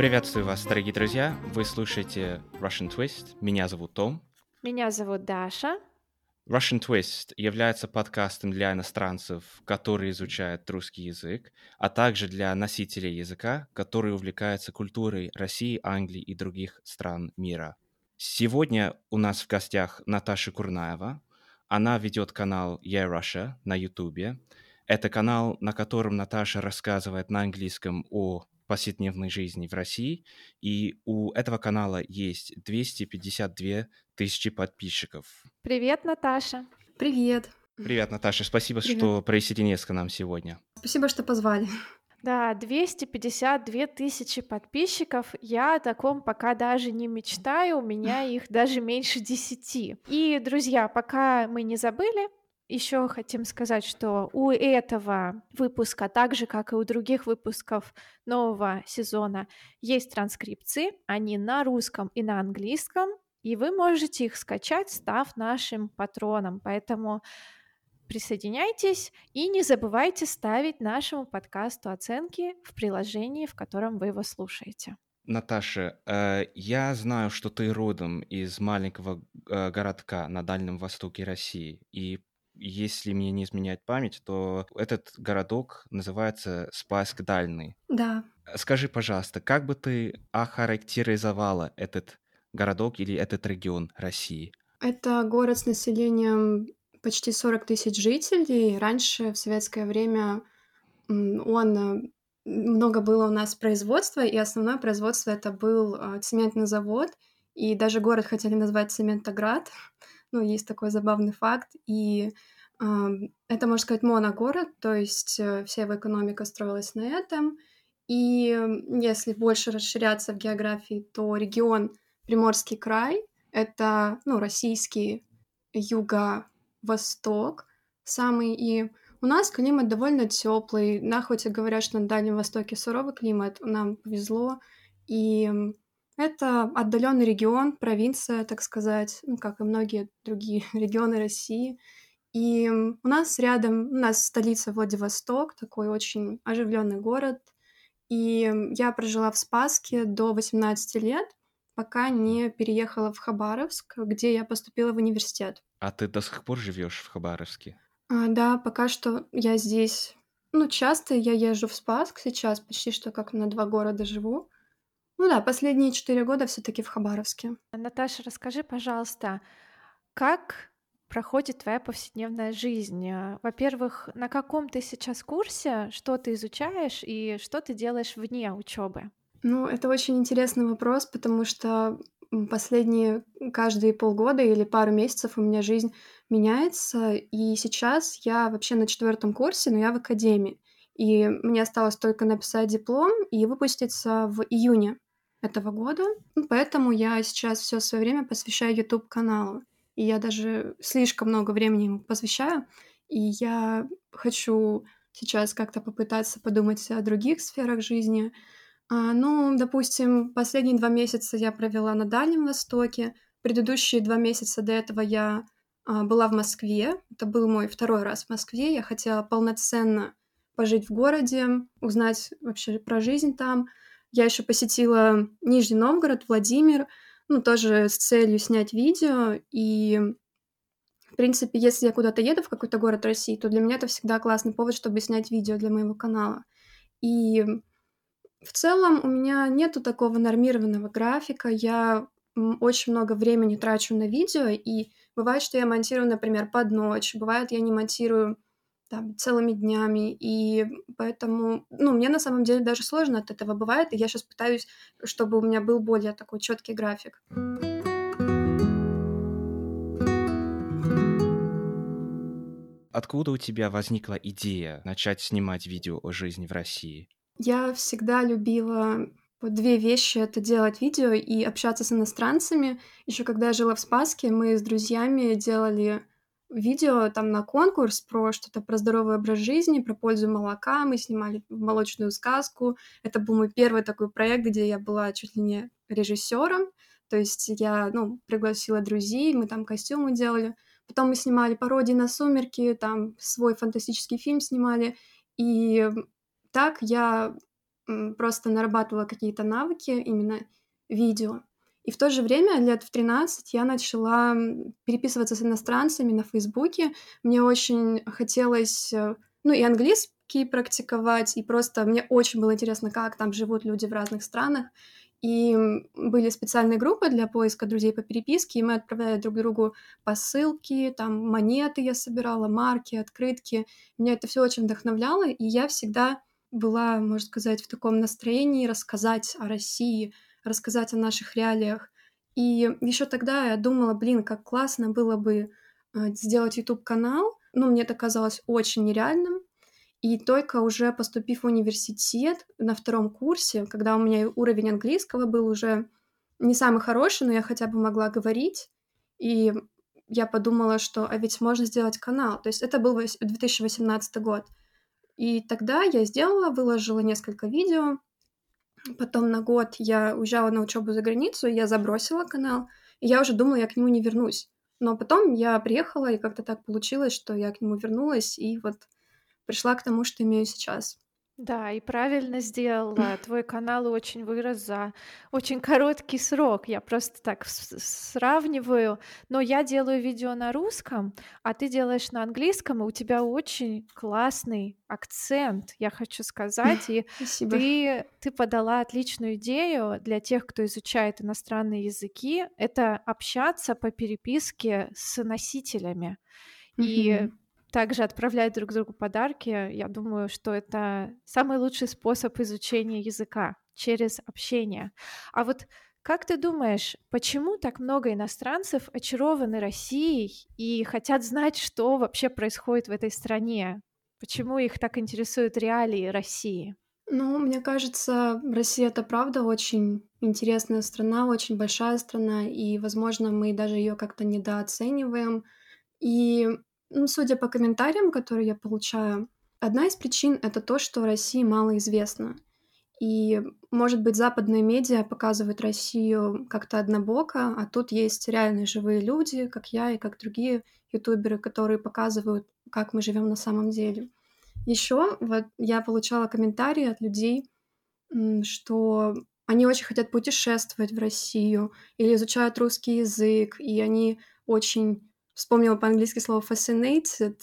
Приветствую вас, дорогие друзья. Вы слушаете Russian Twist. Меня зовут Том. Меня зовут Даша. Russian Twist является подкастом для иностранцев, которые изучают русский язык, а также для носителей языка, которые увлекаются культурой России, Англии и других стран мира. Сегодня у нас в гостях Наташа Курнаева. Она ведет канал Yeah Russia на YouTube. Это канал, на котором Наташа рассказывает на английском о повседневной жизни в России, и у этого канала есть 252 тысячи подписчиков. Привет, Наташа. Привет. Привет, Наташа. Спасибо, Привет. что присоединились к нам сегодня. Спасибо, что позвали. Да, 252 тысячи подписчиков. Я о таком пока даже не мечтаю, у меня их даже меньше 10. И, друзья, пока мы не забыли, еще хотим сказать, что у этого выпуска, так же как и у других выпусков нового сезона, есть транскрипции. Они на русском и на английском, и вы можете их скачать, став нашим патроном. Поэтому присоединяйтесь и не забывайте ставить нашему подкасту оценки в приложении, в котором вы его слушаете. Наташа, э, я знаю, что ты родом из маленького э, городка на Дальнем Востоке России, и если мне не изменяет память, то этот городок называется Спасск Дальний. Да. Скажи, пожалуйста, как бы ты охарактеризовала этот городок или этот регион России? Это город с населением почти 40 тысяч жителей. Раньше, в советское время, он э, много было у нас производства, и основное производство это был э, цементный завод, и даже город хотели назвать Цементоград. Ну, есть такой забавный факт. И это, можно сказать, моногород, то есть э, вся его экономика строилась на этом. И если больше расширяться в географии, то регион Приморский край — это, ну, российский юго-восток самый. И у нас климат довольно теплый. На хоть говорят, что на Дальнем Востоке суровый климат, нам повезло. И это отдаленный регион, провинция, так сказать, ну, как и многие другие регионы России. И у нас рядом, у нас столица Владивосток, такой очень оживленный город. И я прожила в Спаске до 18 лет, пока не переехала в Хабаровск, где я поступила в университет. А ты до сих пор живешь в Хабаровске? А, да, пока что я здесь. Ну, часто я езжу в Спаск сейчас, почти что как на два города живу. Ну да, последние четыре года все-таки в Хабаровске. Наташа, расскажи, пожалуйста, как проходит твоя повседневная жизнь? Во-первых, на каком ты сейчас курсе, что ты изучаешь и что ты делаешь вне учебы? Ну, это очень интересный вопрос, потому что последние каждые полгода или пару месяцев у меня жизнь меняется, и сейчас я вообще на четвертом курсе, но я в академии. И мне осталось только написать диплом и выпуститься в июне этого года. Поэтому я сейчас все свое время посвящаю YouTube каналу. И я даже слишком много времени ему посвящаю. И я хочу сейчас как-то попытаться подумать о других сферах жизни. А, ну, допустим, последние два месяца я провела на Дальнем Востоке. Предыдущие два месяца до этого я а, была в Москве. Это был мой второй раз в Москве. Я хотела полноценно пожить в городе, узнать вообще про жизнь там. Я еще посетила Нижний Новгород, Владимир, ну, тоже с целью снять видео. И, в принципе, если я куда-то еду в какой-то город России, то для меня это всегда классный повод, чтобы снять видео для моего канала. И в целом у меня нету такого нормированного графика. Я очень много времени трачу на видео, и бывает, что я монтирую, например, под ночь, бывает, я не монтирую там, целыми днями, и поэтому, ну, мне на самом деле даже сложно от этого бывает, и я сейчас пытаюсь, чтобы у меня был более такой четкий график. Откуда у тебя возникла идея начать снимать видео о жизни в России? Я всегда любила вот две вещи — это делать видео и общаться с иностранцами. Еще когда я жила в Спаске, мы с друзьями делали видео там на конкурс про что-то про здоровый образ жизни, про пользу молока. Мы снимали молочную сказку. Это был мой первый такой проект, где я была чуть ли не режиссером. То есть я, ну, пригласила друзей, мы там костюмы делали. Потом мы снимали пародии на «Сумерки», там свой фантастический фильм снимали. И так я просто нарабатывала какие-то навыки именно видео. И в то же время, лет в 13, я начала переписываться с иностранцами на Фейсбуке. Мне очень хотелось, э, ну, и английский практиковать, и просто мне очень было интересно, как там живут люди в разных странах. И были специальные группы для поиска друзей по переписке, и мы отправляли друг другу посылки, там монеты я собирала, марки, открытки. Меня это все очень вдохновляло, и я всегда была, можно сказать, в таком настроении рассказать о России, рассказать о наших реалиях. И еще тогда я думала, блин, как классно было бы э, сделать YouTube-канал. Ну, мне это казалось очень нереальным. И только уже поступив в университет на втором курсе, когда у меня уровень английского был уже не самый хороший, но я хотя бы могла говорить, и я подумала, что а ведь можно сделать канал. То есть это был 2018 год. И тогда я сделала, выложила несколько видео, Потом на год я уезжала на учебу за границу, я забросила канал, и я уже думала, я к нему не вернусь. Но потом я приехала, и как-то так получилось, что я к нему вернулась, и вот пришла к тому, что имею сейчас. Да, и правильно сделала. Твой канал очень вырос за очень короткий срок. Я просто так сравниваю. Но я делаю видео на русском, а ты делаешь на английском, и у тебя очень классный акцент, я хочу сказать. И Спасибо. ты, ты подала отличную идею для тех, кто изучает иностранные языки. Это общаться по переписке с носителями. И также отправлять друг другу подарки, я думаю, что это самый лучший способ изучения языка через общение. А вот как ты думаешь, почему так много иностранцев очарованы Россией и хотят знать, что вообще происходит в этой стране? Почему их так интересуют реалии России? Ну, мне кажется, Россия это правда очень интересная страна, очень большая страна, и, возможно, мы даже ее как-то недооцениваем. И ну, судя по комментариям, которые я получаю, одна из причин — это то, что России мало известно. И, может быть, западные медиа показывают Россию как-то однобоко, а тут есть реальные живые люди, как я и как другие ютуберы, которые показывают, как мы живем на самом деле. Еще вот я получала комментарии от людей, что они очень хотят путешествовать в Россию или изучают русский язык, и они очень вспомнила по-английски слово fascinated,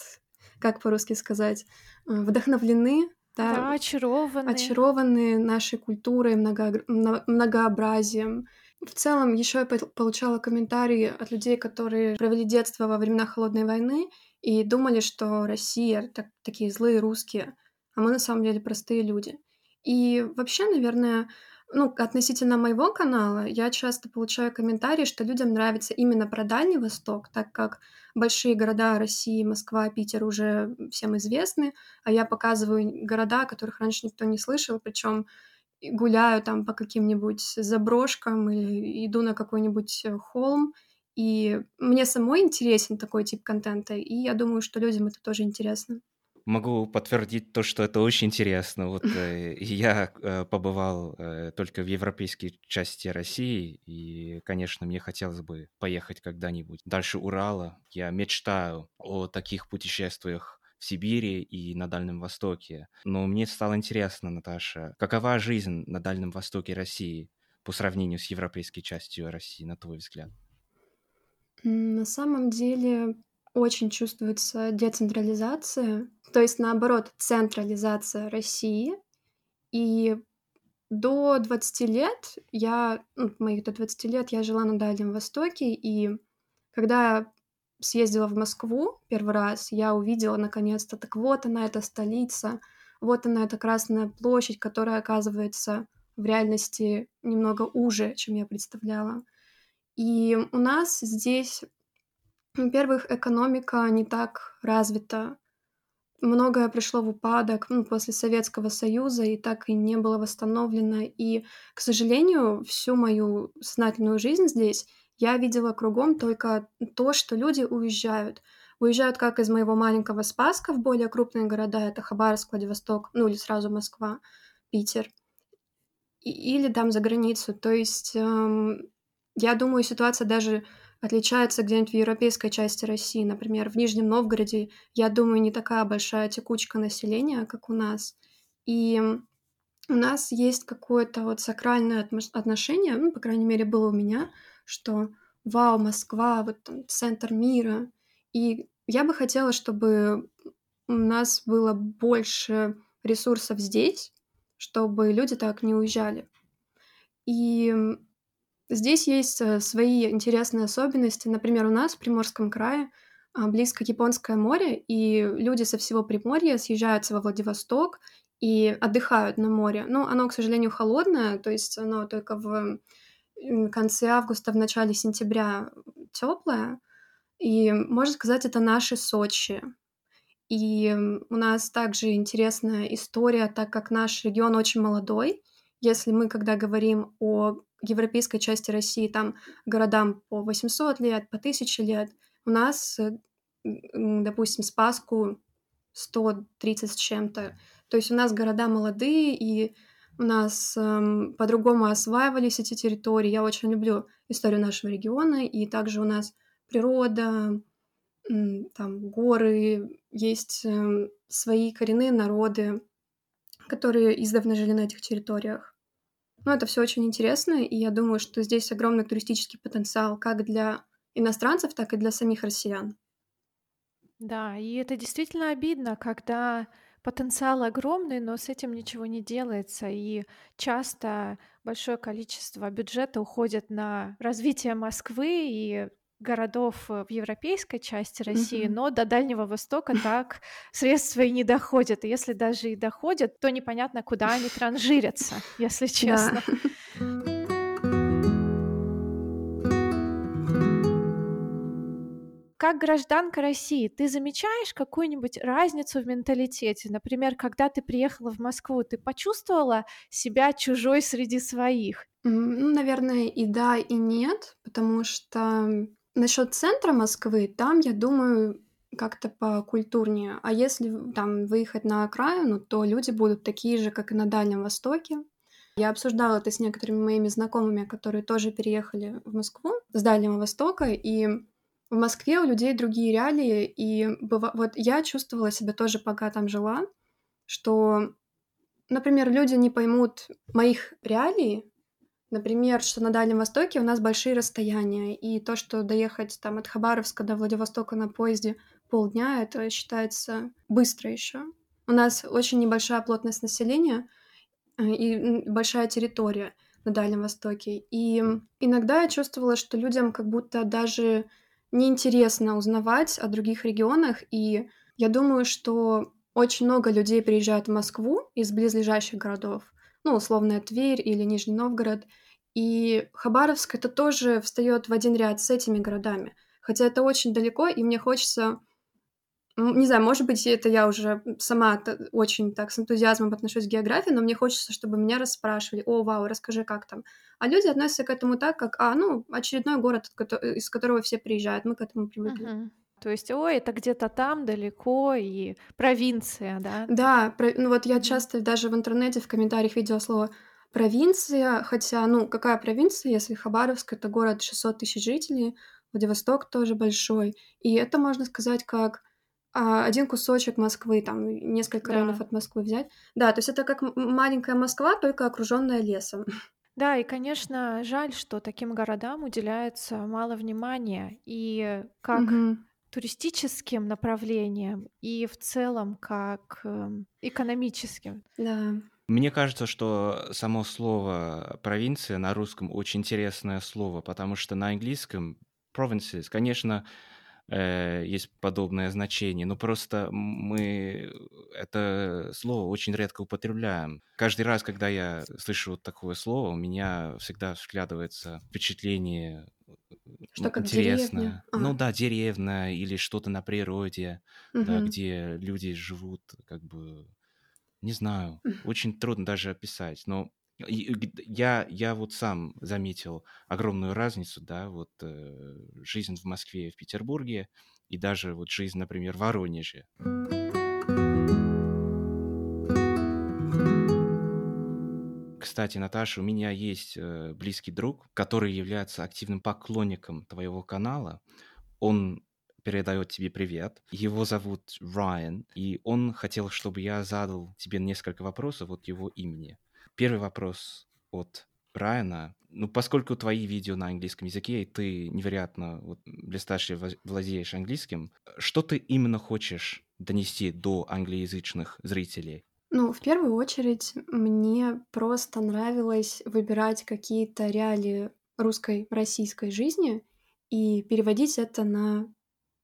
как по-русски сказать, э, вдохновлены, да, да очарованы. очарованы нашей культурой, много, многообразием. В целом, еще я получала комментарии от людей, которые провели детство во времена Холодной войны и думали, что Россия так, такие злые русские, а мы на самом деле простые люди. И вообще, наверное, ну, относительно моего канала, я часто получаю комментарии, что людям нравится именно про Дальний Восток, так как большие города России, Москва, Питер уже всем известны, а я показываю города, о которых раньше никто не слышал, причем гуляю там по каким-нибудь заброшкам или иду на какой-нибудь э, холм, и мне самой интересен такой тип контента, и я думаю, что людям это тоже интересно. Могу подтвердить то, что это очень интересно. Вот э, я э, побывал э, только в европейской части России, и, конечно, мне хотелось бы поехать когда-нибудь дальше Урала. Я мечтаю о таких путешествиях в Сибири и на Дальнем Востоке. Но мне стало интересно, Наташа, какова жизнь на Дальнем Востоке России по сравнению с европейской частью России, на твой взгляд? На самом деле очень чувствуется децентрализация, то есть наоборот централизация России. И до 20 лет я, ну, моих до 20 лет я жила на Дальнем Востоке, и когда съездила в Москву первый раз, я увидела наконец-то, так вот она, эта столица, вот она, эта Красная площадь, которая оказывается в реальности немного уже, чем я представляла. И у нас здесь во-первых, экономика не так развита. Многое пришло в упадок ну, после Советского Союза и так и не было восстановлено. И, к сожалению, всю мою сознательную жизнь здесь я видела кругом только то, что люди уезжают. Уезжают как из моего маленького Спаска в более крупные города, это Хабаровск, Владивосток, ну или сразу Москва, Питер, и, или там за границу. То есть эм, я думаю, ситуация даже отличается где-нибудь в европейской части России. Например, в Нижнем Новгороде, я думаю, не такая большая текучка населения, как у нас. И у нас есть какое-то вот сакральное отношение, ну, по крайней мере, было у меня, что вау, Москва, вот там центр мира. И я бы хотела, чтобы у нас было больше ресурсов здесь, чтобы люди так не уезжали. И здесь есть э, свои интересные особенности. Например, у нас в Приморском крае а, близко Японское море, и люди со всего Приморья съезжаются во Владивосток и отдыхают на море. Ну, оно, к сожалению, холодное, то есть оно только в конце августа, в начале сентября теплое. И, можно сказать, это наши Сочи. И у нас также интересная история, так как наш регион очень молодой. Если мы, когда говорим о европейской части России, там городам по 800 лет, по 1000 лет, у нас, э, допустим, Спаску 130 с чем-то. То есть у нас города молодые, и у нас эм, по-другому осваивались эти территории. Я очень люблю историю нашего региона, и также у нас природа, там горы, есть э, свои коренные народы, которые издавна жили на этих территориях. Ну, это все очень интересно, и я думаю, что здесь огромный туристический потенциал как для иностранцев, так и для самих россиян. Да, и это действительно обидно, когда потенциал огромный, но с этим ничего не делается. И часто большое количество бюджета уходит на развитие Москвы и городов в европейской части России, Мгм. но до Дальнего Востока так средства и не доходят. И если даже и доходят, то непонятно, куда они транжирятся, если Да. честно. Как гражданка России, ты замечаешь какую-нибудь разницу в менталитете? Например, когда ты приехала в Москву, ты почувствовала себя чужой среди своих? Ну, наверное, и да, и нет, потому что насчет центра Москвы, там, я думаю, как-то покультурнее. А если там выехать на окраину, то люди будут такие же, как и на Дальнем Востоке. Я обсуждала это с некоторыми моими знакомыми, которые тоже переехали в Москву с Дальнего Востока, и в Москве у людей другие реалии, и быва- вот я чувствовала себя тоже, пока там жила, что, например, люди не поймут моих реалий, Например, что на Дальнем Востоке у нас большие расстояния, и то, что доехать там от Хабаровска до Владивостока на поезде полдня, это считается быстро еще. У нас очень небольшая плотность населения э, и большая территория на Дальнем Востоке. И иногда я чувствовала, что людям как будто даже неинтересно узнавать о других регионах, и я думаю, что очень много людей приезжают в Москву из близлежащих городов, ну, условно, Тверь или Нижний Новгород. И Хабаровск это тоже встает в один ряд с этими городами. Хотя это очень далеко, и мне хочется... Не знаю, может быть, это я уже сама очень так с энтузиазмом отношусь к географии, но мне хочется, чтобы меня расспрашивали, о, вау, расскажи, как там. А люди относятся к этому так, как, а, ну, очередной город, из которого все приезжают, мы к этому привыкли. Мгм. То есть, ой, это где-то там далеко и провинция, да? Да, про- ну вот я часто даже в интернете в комментариях видела слово провинция, хотя, ну, какая провинция, если Хабаровск это город 600 тысяч жителей, Владивосток тоже большой, и это можно сказать как а, один кусочек Москвы, там несколько районов Да. от Москвы взять. Да, то есть это как маленькая Москва, только окруженная лесом. Да, и, конечно, жаль, что таким городам уделяется мало внимания. И как Мгм. Туристическим направлением, и в целом как эм, экономическим. Да. Мне кажется, что само слово провинция на русском очень интересное слово, потому что на английском provinces, конечно, э, есть подобное значение, но просто мы это слово очень редко употребляем. Каждый раз, когда я слышу вот такое слово, у меня всегда взглядывается впечатление Что ну, как интересно. деревня. Ну А, да, деревня или что-то на природе, да, мгм. где люди живут, как бы, не знаю, очень трудно даже описать. Но я, я вот сам заметил огромную разницу, да, вот э, жизнь в Москве и в Петербурге, и даже вот жизнь, например, в Воронеже. Кстати, Наташа, у меня есть э, близкий друг, который является активным поклонником твоего канала. Он передает тебе привет. Его зовут Райан, и он хотел, чтобы я задал тебе несколько вопросов от его имени. Первый вопрос от Брайана. Ну, поскольку твои видео на английском языке, и ты невероятно вот, блестяще владеешь английским, что ты именно хочешь донести до англоязычных зрителей? Ну, в первую очередь, мне просто нравилось выбирать какие-то реалии русской, российской жизни и переводить это на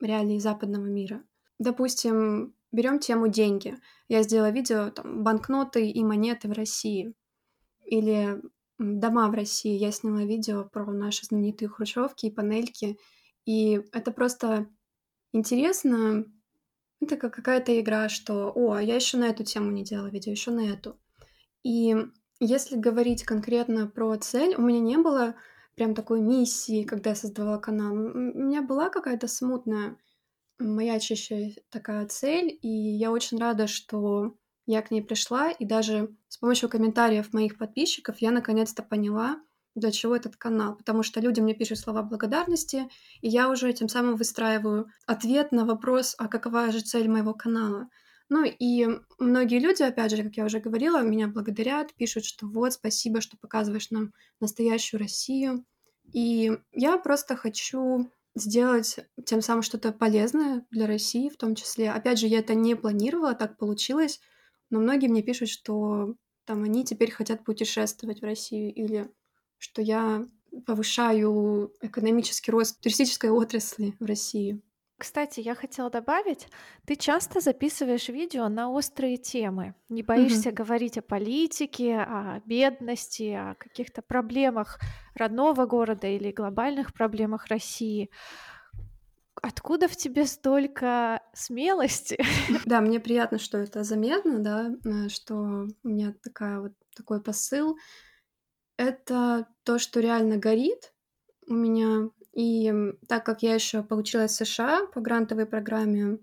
реалии западного мира. Допустим, берем тему деньги. Я сделала видео там банкноты и монеты в России. Или дома в России. Я сняла видео про наши знаменитые хрущевки и панельки. И это просто интересно. Это как какая-то игра, что «О, я еще на эту тему не делала видео, еще на эту». И если говорить конкретно про цель, у меня не было прям такой миссии, когда я создавала канал. У меня была какая-то смутная маячащая такая цель, и я очень рада, что я к ней пришла, и даже с помощью комментариев моих подписчиков я наконец-то поняла, для чего этот канал, потому что люди мне пишут слова благодарности, и я уже тем самым выстраиваю ответ на вопрос, а какова же цель моего канала. Ну и многие люди, опять же, как я уже говорила, меня благодарят, пишут, что вот, спасибо, что показываешь нам настоящую Россию. И я просто хочу сделать тем самым что-то полезное для России в том числе. Опять же, я это не планировала, так получилось, но многие мне пишут, что там они теперь хотят путешествовать в Россию или что я повышаю экономический рост туристической отрасли в России. Кстати, я хотела добавить, ты часто записываешь видео на острые темы. Не боишься mm-hmm. говорить о политике, о бедности, о каких-то проблемах родного города или глобальных проблемах России. Откуда в тебе столько смелости? Да, мне приятно, что это заметно, да, э, что у меня такая вот такой посыл. Это то, что реально горит у меня и так как я еще получилась в США по грантовой программе,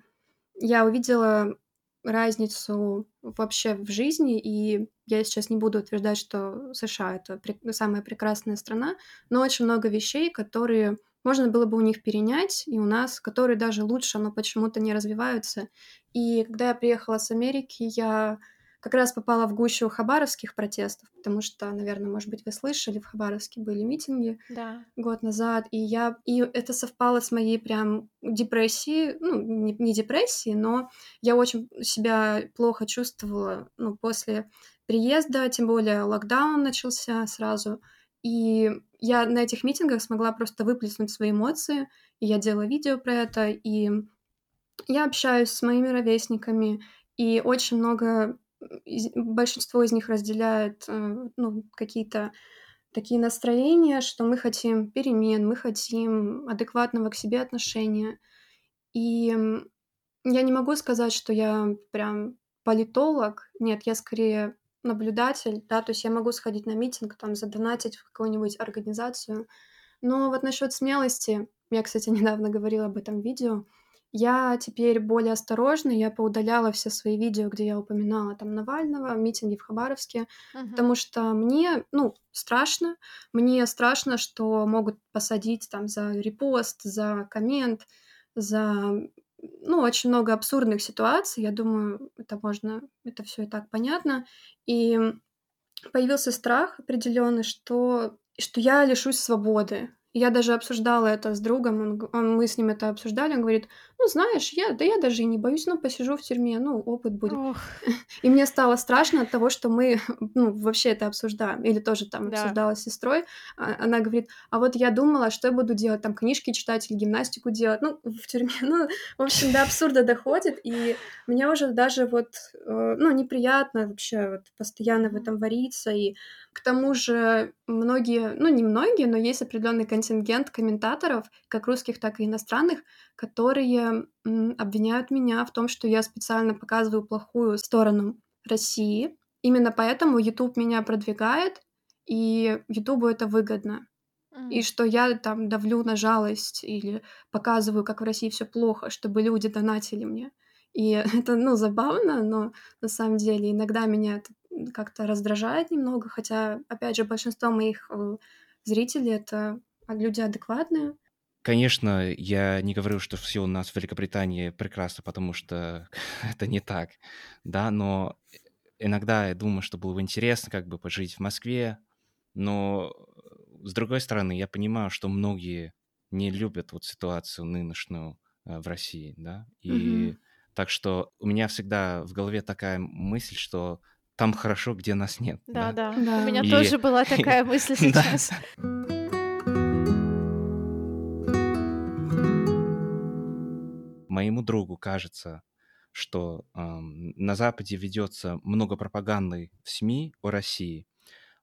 я увидела разницу вообще в жизни, и я сейчас не буду утверждать, что США это самая прекрасная страна, но очень много вещей, которые можно было бы у них перенять, и у нас, которые даже лучше, но почему-то не развиваются. И когда я приехала с Америки, я как раз попала в гущу хабаровских протестов, потому что, наверное, может быть, вы слышали, в Хабаровске были митинги да. год назад, и я и это совпало с моей прям депрессией, ну не, не депрессией, но я очень себя плохо чувствовала, ну после приезда, тем более локдаун начался сразу, и я на этих митингах смогла просто выплеснуть свои эмоции, и я делала видео про это, и я общаюсь с моими ровесниками, и очень много большинство из них разделяет э, ну, какие-то такие настроения, что мы хотим перемен, мы хотим адекватного к себе отношения. И я не могу сказать, что я прям политолог. Нет, я скорее наблюдатель, да, то есть я могу сходить на митинг, там, задонатить в какую-нибудь организацию. Но вот насчет смелости, я, кстати, недавно говорила об этом видео, я теперь более осторожна, я поудаляла все свои видео, где я упоминала там Навального, митинги в Хабаровске, uh-huh. потому что мне, ну, страшно, мне страшно, что могут посадить там за репост, за коммент, за, ну, очень много абсурдных ситуаций, я думаю, это можно, это все и так понятно, и появился страх определенный, что, что я лишусь свободы, я даже обсуждала это с другом, он, он, мы с ним это обсуждали, он говорит, ну, знаешь, я, да я даже и не боюсь, ну, посижу в тюрьме, ну, опыт будет. Ох. И мне стало страшно от того, что мы, ну, вообще это обсуждаем, или тоже там да. обсуждала с сестрой, а, она говорит, а вот я думала, что я буду делать, там, книжки читать или гимнастику делать, ну, в тюрьме, ну, в общем, до абсурда доходит, и мне уже даже вот, э, ну, неприятно вообще вот постоянно в этом вариться, и к тому же многие, ну не многие, но есть определенный контингент комментаторов, как русских, так и иностранных, которые обвиняют меня в том, что я специально показываю плохую сторону России. Именно поэтому YouTube меня продвигает, и YouTube это выгодно. Mm. И что я там давлю на жалость или показываю, как в России все плохо, чтобы люди донатили мне. И это, ну, забавно, но на самом деле иногда меня это как-то раздражает немного, хотя, опять же, большинство моих э, зрителей — это люди адекватные. Конечно, я не говорю, что все у нас в Великобритании прекрасно, потому что это не так, да, но иногда я думаю, что было бы интересно как бы пожить в Москве, но с другой стороны, я понимаю, что многие не любят вот ситуацию нынешнюю э, в России, да, и mm-hmm. так что у меня всегда в голове такая мысль, что там хорошо, где нас нет. Да, да. да. да. У меня и... тоже была такая мысль сейчас. Моему другу кажется, что э, на Западе ведется много пропаганды в СМИ о России,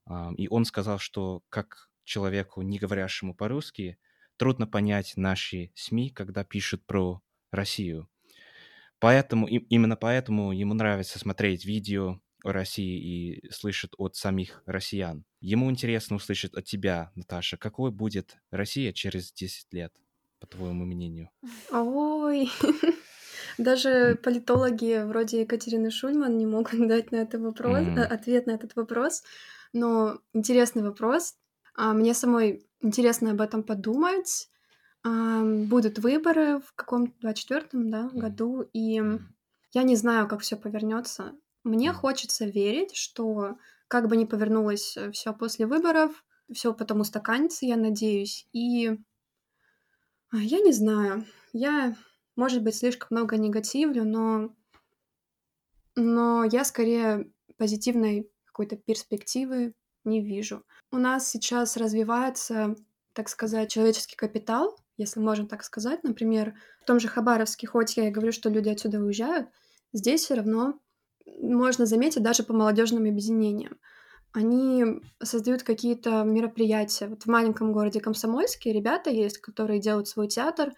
э, и он сказал, что как человеку, не говорящему по-русски, трудно понять наши СМИ, когда пишут про Россию. Поэтому, и, именно поэтому ему нравится смотреть видео о России и слышать от самих россиян. Ему интересно услышать от тебя, Наташа, какой будет Россия через 10 лет, по твоему мнению? Ой, даже политологи вроде Екатерины Шульман не могут дать на этот вопрос, mm-hmm. ответ на этот вопрос. Но интересный вопрос. А, мне самой интересно об этом подумать. Будут выборы в каком-то 24-м да, году, и я не знаю, как все повернется. Мне хочется верить, что как бы ни повернулось э, все после выборов, все потом устаканится, я надеюсь. И а, я не знаю, я, может быть, слишком много негативлю, но, но я скорее позитивной какой-то перспективы не вижу. У нас сейчас развивается, так сказать, человеческий капитал, если можно так сказать. Например, в том же Хабаровске, хоть я и говорю, что люди отсюда уезжают, здесь все равно можно заметить даже по молодежным объединениям. Они создают какие-то мероприятия. Вот в маленьком городе Комсомольске ребята есть, которые делают свой театр,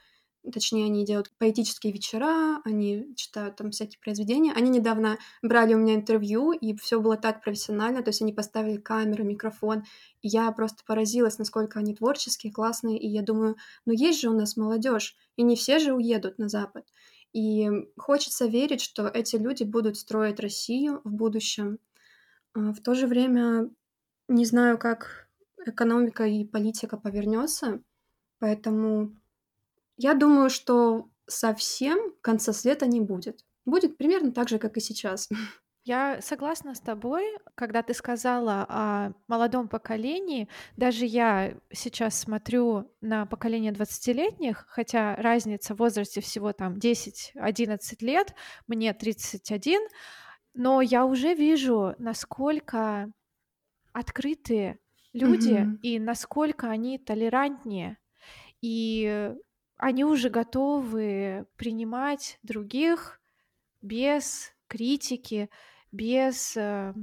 точнее, они делают поэтические вечера, они читают там всякие произведения. Они недавно брали у меня интервью, и все было так профессионально, то есть они поставили камеру, микрофон, и я просто поразилась, насколько они творческие, классные, и я думаю, ну есть же у нас молодежь, и не все же уедут на Запад. И хочется верить, что эти люди будут строить Россию в будущем. А в то же время не знаю, как экономика и политика повернется, поэтому я думаю, что совсем конца света не будет. Будет примерно так же, как и сейчас. Я согласна с тобой, когда ты сказала о молодом поколении. Даже я сейчас смотрю на поколение 20-летних, хотя разница в возрасте всего там 10-11 лет, мне 31, но я уже вижу, насколько открытые люди mm-hmm. и насколько они толерантнее. И они уже готовы принимать других без критики, без э,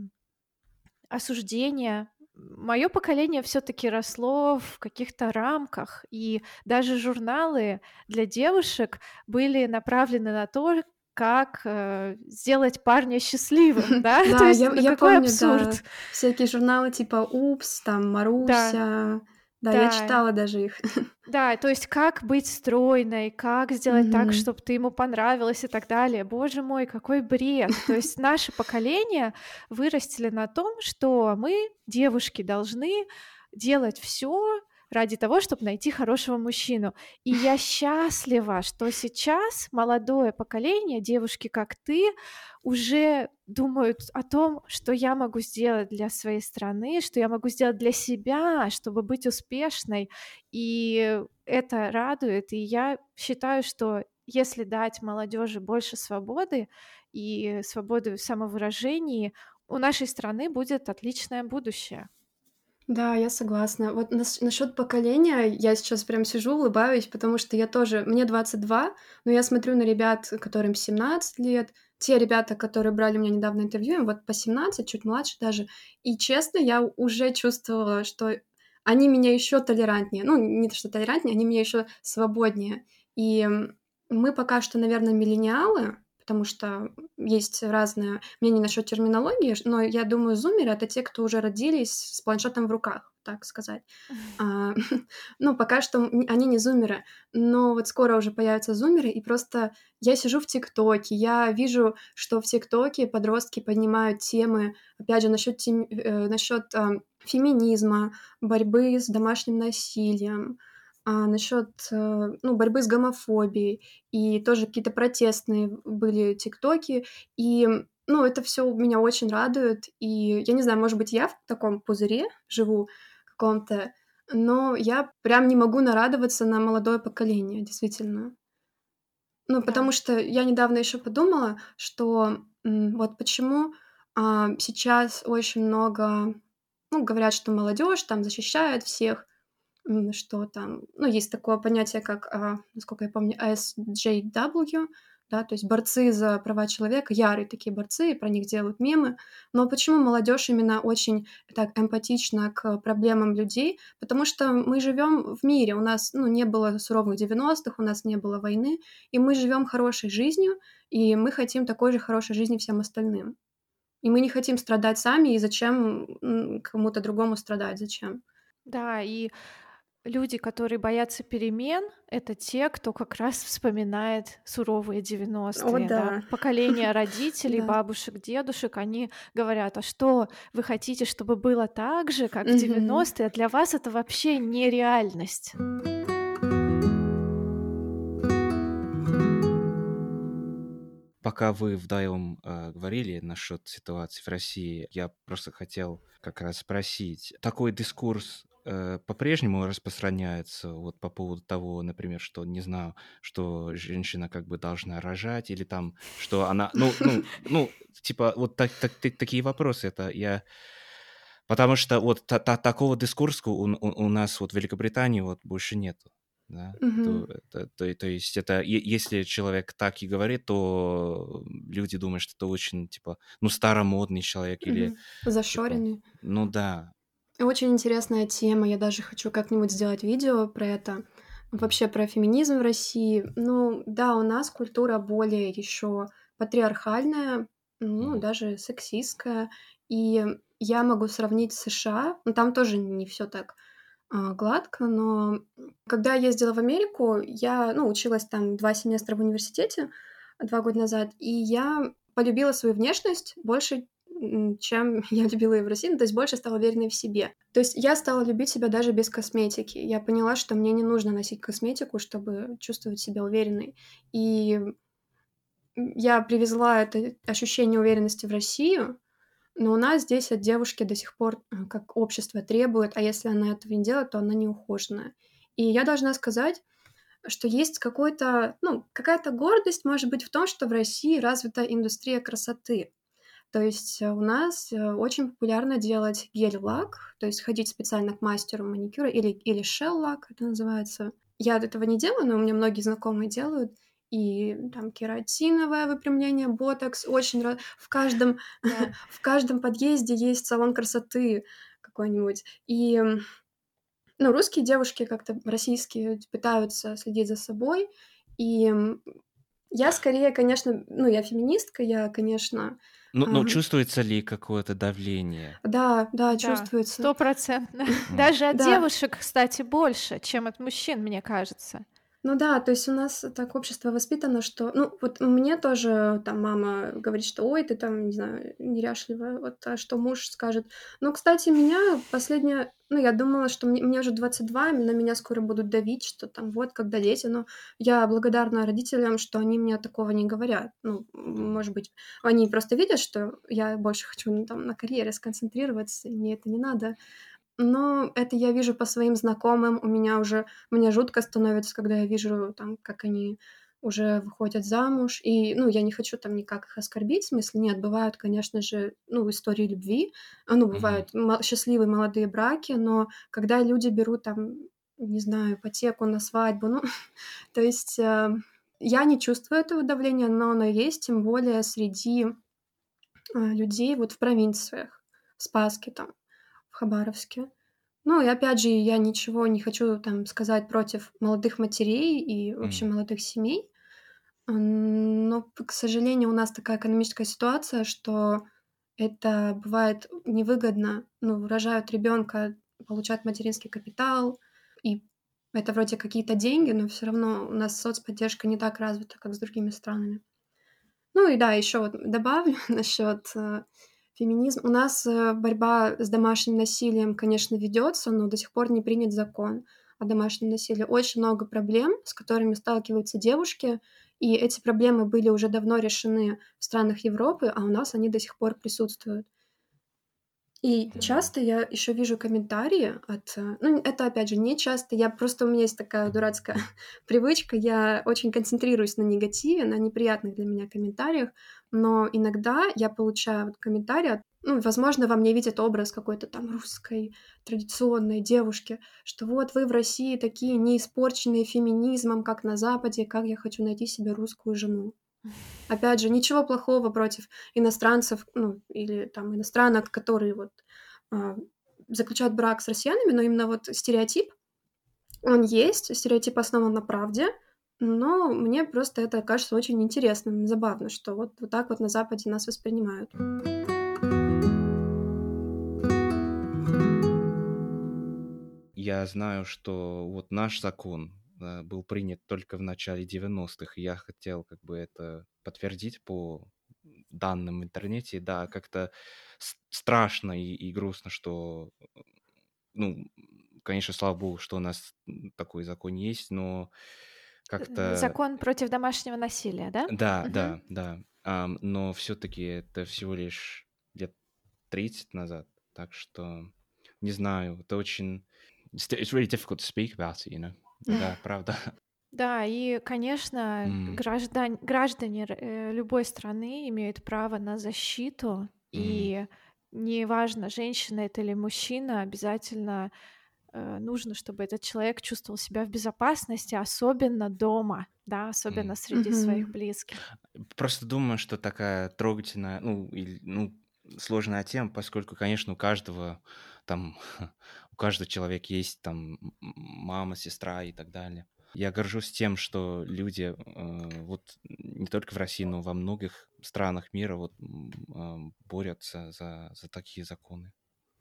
осуждения. Мое поколение все-таки росло в каких-то рамках, и даже журналы для девушек были направлены на то, как э, сделать парня счастливым, да? Да, То есть, я, ну, я какой помню, абсурд. Да, всякие журналы типа «Упс», там «Маруся», да. Да, да, я читала даже их. Да, то есть как быть стройной, как сделать mm-hmm. так, чтобы ты ему понравилась и так далее. Боже мой, какой бред. То есть наше поколение вырастили на том, что мы, девушки, должны делать все ради того, чтобы найти хорошего мужчину. И я счастлива, что сейчас молодое поколение, девушки как ты, уже думают о том, что я могу сделать для своей страны, что я могу сделать для себя, чтобы быть успешной. И это радует. И я считаю, что если дать молодежи больше свободы и свободы в самовыражении, у нашей страны будет отличное будущее. Да, я согласна. Вот нас насчет поколения я сейчас прям сижу, улыбаюсь, потому что я тоже мне 22, но я смотрю на ребят, которым 17 лет, те ребята, которые брали у меня недавно интервью, им вот по 17, чуть младше даже. И честно, я уже чувствовала, что они меня еще толерантнее. Ну, не то, что толерантнее, они меня еще свободнее. И мы пока что, наверное, миллениалы, потому что есть разное мнение насчет терминологии, но я думаю, зумеры — это те, кто уже родились с планшетом в руках, так сказать. А, ну, пока что они не зумеры, но вот скоро уже появятся зумеры, и просто я сижу в ТикТоке, я вижу, что в ТикТоке подростки поднимают темы, опять же, насчет, тем, э, насчет э, феминизма, борьбы с домашним насилием, а, насчет э, ну, борьбы с гомофобией, и тоже какие-то протестные были тиктоки, и ну, это все меня очень радует, и я не знаю, может быть, я в таком пузыре живу каком-то, но я прям не могу нарадоваться на молодое поколение, действительно. Ну, Да. потому что я недавно еще подумала, что вот почему а, сейчас очень много, ну, говорят, что молодежь там защищает всех, что там, ну, есть такое понятие, как, а, насколько я помню, SJW, да, то есть борцы за права человека, ярые такие борцы, про них делают мемы. Но почему молодежь именно очень так эмпатична к проблемам людей? Потому что мы живем в мире, у нас ну, не было суровых 90-х, у нас не было войны, и мы живем хорошей жизнью, и мы хотим такой же хорошей жизни всем остальным. И мы не хотим страдать сами, и зачем кому-то другому страдать, зачем? Да, и люди, которые боятся перемен, это те, кто как раз вспоминает суровые 90-е. О, да. Поколение родителей, Да. бабушек, дедушек, они говорят, а что, вы хотите, чтобы было так же, как в Мгм. 90-е? А для вас это вообще нереальность. Пока вы вдвоем э, говорили насчет ситуации в России, я просто хотел как раз спросить, такой дискурс по-прежнему распространяется вот по поводу того, например, что, не знаю, что женщина как бы должна рожать, или там, что она, ну, ну, ну типа, вот так, так, так- такие вопросы, это я... Потому что вот та- та- такого дискурса у, у- у нас вот в Великобритании вот больше нету. Да? Мгм. То, это- то, то есть это если человек так и говорит, то люди думают, что это очень типа ну старомодный человек или Мгм. Зашоренный. ну да. Очень интересная тема. Я даже хочу как-нибудь сделать видео про это. Вообще про феминизм в России. Ну, да, у нас культура более еще патриархальная, ну, даже сексистская. И я могу сравнить с США. Ну, там тоже не все так а, гладко, но когда я ездила в Америку, я, ну, училась там два семестра в университете два года назад, и я полюбила свою внешность больше, чем я любила ее в России, ну, то есть больше стала уверенной в себе. То есть я стала любить себя даже без косметики. Я поняла, что мне не нужно носить косметику, чтобы чувствовать себя уверенной. И я привезла это ощущение уверенности в Россию, но у нас здесь от девушки до сих пор, э, как общество требует, а если она этого не делает, то она неухоженная. И я должна сказать, что есть какой-то, ну, какая-то гордость, может быть, в том, что в России развита индустрия красоты. То есть э, у нас э, очень популярно делать гель-лак, то есть ходить специально к мастеру маникюра или, или шелл-лак, это называется. Я этого не делаю, но у меня многие знакомые делают. И там кератиновое выпрямление, ботокс, очень ра- в каждом Да. в каждом подъезде есть салон красоты какой-нибудь. И ну, русские девушки как-то российские пытаются следить за собой. И я скорее, конечно, ну, я феминистка, я, конечно, Ну, ну Ага. чувствуется ли какое-то давление? да, да, Да, чувствуется. стопроцентно. Мгм. Даже от девушек, кстати, больше, чем от мужчин, мне кажется. Ну да, то есть у нас так общество воспитано, что... Ну, вот мне тоже там мама говорит, что ой, ты там, не знаю, неряшливая, вот, а что муж скажет. Но, кстати, меня последнее... Ну, я думала, что мне, мне уже 22, на меня скоро будут давить, что там вот, когда дети, но я благодарна родителям, что они мне такого не говорят. Ну, может быть, они просто видят, что я больше хочу ну, там на карьере сконцентрироваться, и мне это не надо. Но это я вижу по своим знакомым. У меня уже... Мне жутко становится, когда я вижу, там, как они уже выходят замуж. И, ну, я не хочу там никак их оскорбить, в смысле, нет, бывают, конечно же, ну, истории любви, а, ну, бывают мо- счастливые молодые браки, но когда люди берут там, не знаю, ипотеку на свадьбу, ну, то есть э, я не чувствую этого давления, но оно есть, тем более среди а, людей вот в провинциях, в Спаске там, в Хабаровске. Ну, и опять же, я ничего не хочу там сказать против молодых матерей и вообще М. молодых семей. Но, к сожалению, у нас такая экономическая ситуация, что это бывает невыгодно. Ну, рожают ребенка, получают материнский капитал, и это вроде какие-то деньги, но все равно у нас соцподдержка не так развита, как с другими странами. Ну и да, еще вот добавлю насчет феминизма. У нас э, борьба с домашним насилием, конечно, ведется, но до сих пор не принят закон. о домашнем насилии. Очень много проблем, с которыми сталкиваются девушки, и эти проблемы были уже давно решены в странах Европы, а у нас они до сих пор присутствуют. И часто я еще вижу комментарии от... Э, ну, это, опять же, не часто. Я просто... У меня есть такая дурацкая привычка. Я очень концентрируюсь на негативе, на неприятных для меня комментариях. Но иногда я получаю вот комментарии ну, возможно, во мне видят образ какой-то там русской традиционной девушки, что вот вы в России такие не испорченные феминизмом, как на Западе, как я хочу найти себе русскую жену. Опять же, ничего плохого против иностранцев, ну, или там иностранок, которые вот э, заключают брак с россиянами, но именно вот стереотип, он есть, стереотип основан на правде, но мне просто это кажется очень интересным, забавно, что вот, вот так вот на Западе нас воспринимают. Я знаю, что вот наш закон Э, был принят только в начале 90-х. Я хотел как бы это подтвердить по данным в интернете. Да, как-то страшно и, и грустно, что, ну, конечно, слава богу, что у нас такой закон есть, но как-то... Закон против домашнего насилия, да? Да, угу. да, да. Um, но все-таки это всего лишь лет 30 назад, так что не знаю, это очень... It's really difficult to speak about it, you know. Да, правда. Да, и, конечно, mm. граждан, граждане э, любой страны имеют право на защиту, mm. и неважно, женщина это или мужчина, обязательно нужно, чтобы этот человек чувствовал себя в безопасности, особенно дома, да, особенно mm. среди mm-hmm. своих близких. Просто думаю, что такая трогательная, ну, или, ну, сложная тема, поскольку, конечно, у каждого там у каждого человека есть там мама, сестра и так далее. Я горжусь тем, что люди э, вот не только в России, но во многих странах мира вот э, борются за, за такие законы,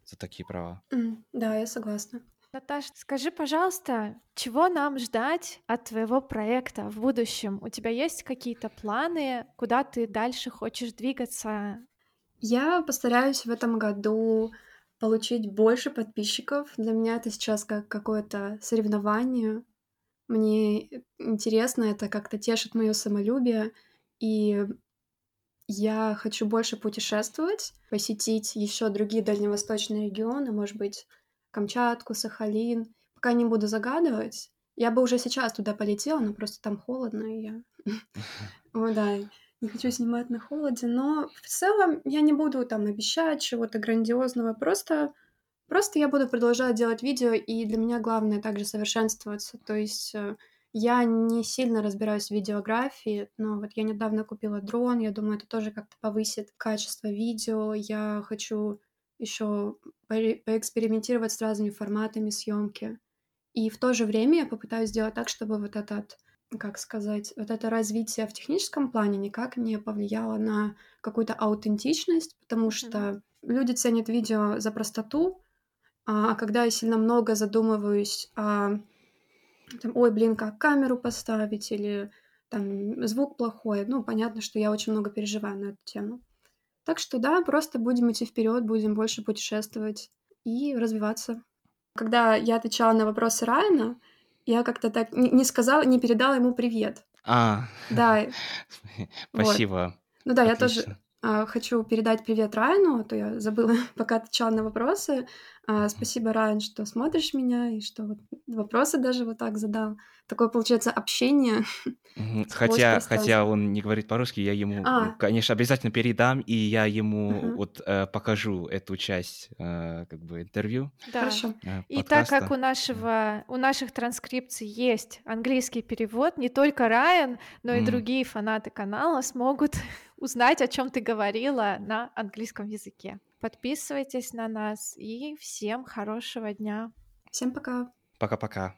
за такие права. Mm, да, я согласна. Наташа, скажи, пожалуйста, чего нам ждать от твоего проекта в будущем? У тебя есть какие-то планы, куда ты дальше хочешь двигаться? Я постараюсь в этом году получить больше подписчиков. Для меня это сейчас как какое-то соревнование. Мне интересно, это как-то тешит мое самолюбие. И я хочу больше путешествовать, посетить еще другие дальневосточные регионы, может быть, Камчатку, Сахалин. Пока не буду загадывать. Я бы уже сейчас туда полетела, но просто там холодно, и я... О, да, не хочу снимать на холоде, но в целом я не буду там обещать чего-то грандиозного, просто, просто я буду продолжать делать видео, и для меня главное также совершенствоваться, то есть э, я не сильно разбираюсь в видеографии, но вот я недавно купила дрон, я думаю, это тоже как-то повысит качество видео, я хочу еще поэкспериментировать с разными форматами съемки. И в то же время я попытаюсь сделать так, чтобы вот этот как сказать, вот это развитие в техническом плане никак не повлияло на какую-то аутентичность, потому что mm-hmm. люди ценят видео за простоту, а, а когда я сильно много задумываюсь о там, ой, блин, как камеру поставить, или там звук плохой, ну, понятно, что я очень много переживаю на эту тему. Так что да, просто будем идти вперед, будем больше путешествовать и развиваться. Когда я отвечала на вопросы Райана, я как-то так не сказала, не передала ему привет. А, Да, спасибо. Ну да, я тоже а, хочу передать привет Райану, а то я забыла, пока отвечала на вопросы. А, спасибо, Райан, что смотришь меня и что вот вопросы даже вот так задал. Такое, получается, общение. Хотя, хотя он не говорит по-русски, я ему, а. конечно, обязательно передам, и я ему угу. вот э, покажу эту часть э, как бы интервью. Да. Хорошо. Э, и так как у нашего, у наших транскрипций есть английский перевод, не только Райан, но и mm. другие фанаты канала смогут узнать, о чем ты говорила на английском языке. Подписывайтесь на нас и всем хорошего дня. Всем пока. Пока-пока.